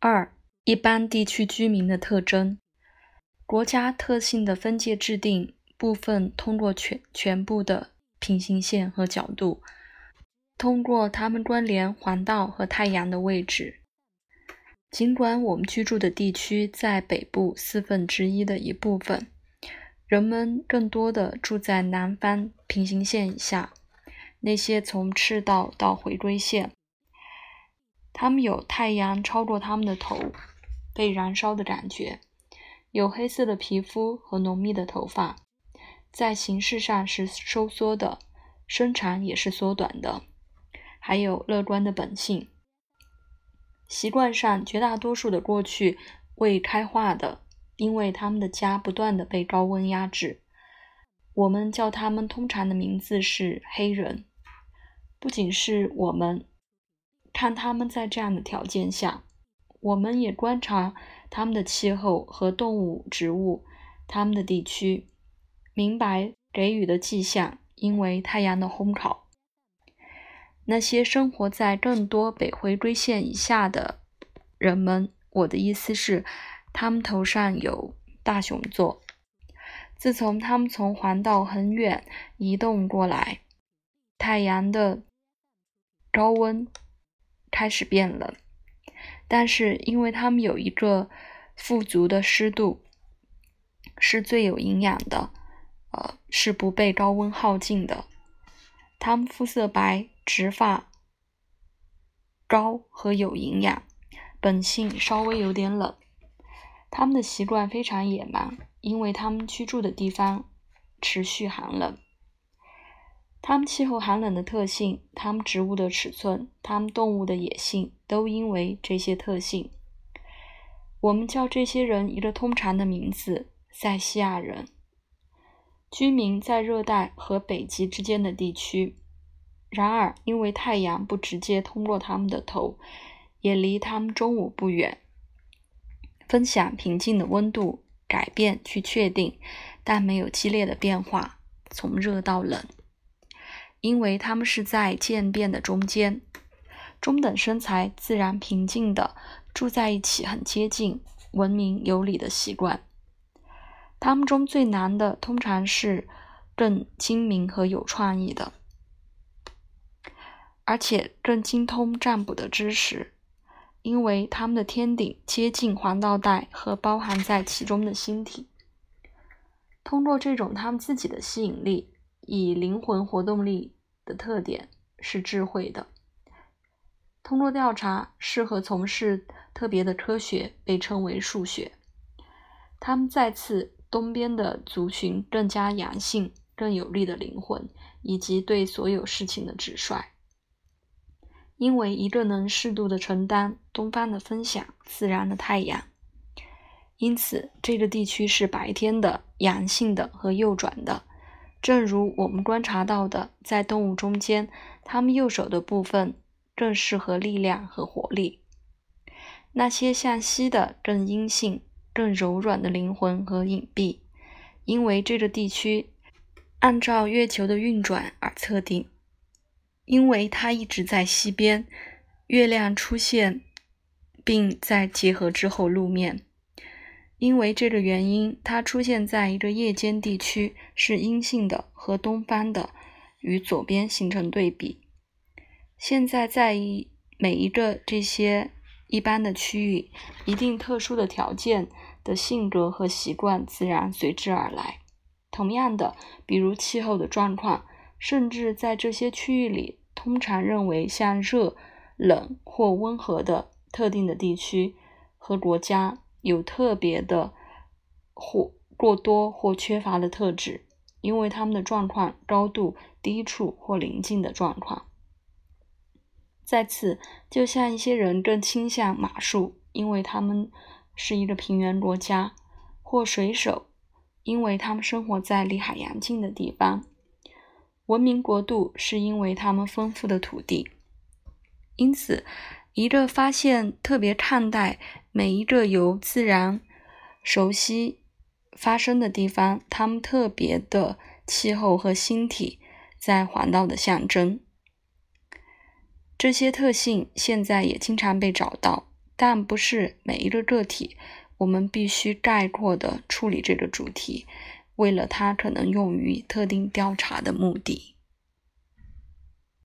二、一般地区居民的特征。国家特性的分界制定部分通过全全部的平行线和角度，通过它们关联环道和太阳的位置。尽管我们居住的地区在北部四分之一的一部分，人们更多的住在南方平行线以下，那些从赤道到回归线，他们有太阳超过他们的头，被燃烧的感觉。有黑色的皮肤和浓密的头发，在形式上是收缩的，身长也是缩短的，还有乐观的本性。习惯上，绝大多数的过去未开化的，因为他们的家不断的被高温压制。我们叫他们通常的名字是黑人。不仅是我们看他们在这样的条件下，我们也观察。他们的气候和动物、植物，他们的地区，明白给予的迹象，因为太阳的烘烤。那些生活在更多北回归线以下的人们，我的意思是，他们头上有大熊座。自从他们从环道很远移动过来，太阳的高温开始变冷。但是，因为它们有一个富足的湿度，是最有营养的，呃，是不被高温耗尽的。它们肤色白，直发高和有营养，本性稍微有点冷。它们的习惯非常野蛮，因为它们居住的地方持续寒冷。它们气候寒冷的特性，它们植物的尺寸，它们动物的野性，都因为这些特性，我们叫这些人一个通常的名字——塞西亚人。居民在热带和北极之间的地区。然而，因为太阳不直接通过他们的头，也离他们中午不远，分享平静的温度，改变去确定，但没有激烈的变化，从热到冷。因为他们是在渐变的中间，中等身材、自然平静的住在一起，很接近文明有礼的习惯。他们中最难的，通常是更精明和有创意的，而且更精通占卜的知识，因为他们的天顶接近黄道带和包含在其中的星体。通过这种他们自己的吸引力。以灵魂活动力的特点是智慧的。通过调查，适合从事特别的科学，被称为数学。他们再次东边的族群更加阳性、更有力的灵魂，以及对所有事情的直率。因为一个能适度的承担东方的分享自然的太阳，因此这个地区是白天的、阳性的和右转的。正如我们观察到的，在动物中间，它们右手的部分更适合力量和活力；那些向西的更阴性、更柔软的灵魂和隐蔽，因为这个地区按照月球的运转而测定，因为它一直在西边，月亮出现并在结合之后露面。因为这个原因，它出现在一个夜间地区，是阴性的和东方的与左边形成对比。现在在一每一个这些一般的区域，一定特殊的条件的性格和习惯自然随之而来。同样的，比如气候的状况，甚至在这些区域里，通常认为像热、冷或温和的特定的地区和国家。有特别的或过多或缺乏的特质，因为他们的状况高度、低处或临近的状况。再次，就像一些人更倾向马术，因为他们是一个平原国家，或水手，因为他们生活在离海洋近的地方。文明国度是因为他们丰富的土地。因此。一个发现特别看待每一个由自然熟悉发生的地方，它们特别的气候和星体在环道的象征。这些特性现在也经常被找到，但不是每一个个体，我们必须概括地处理这个主题，为了它可能用于特定调查的目的。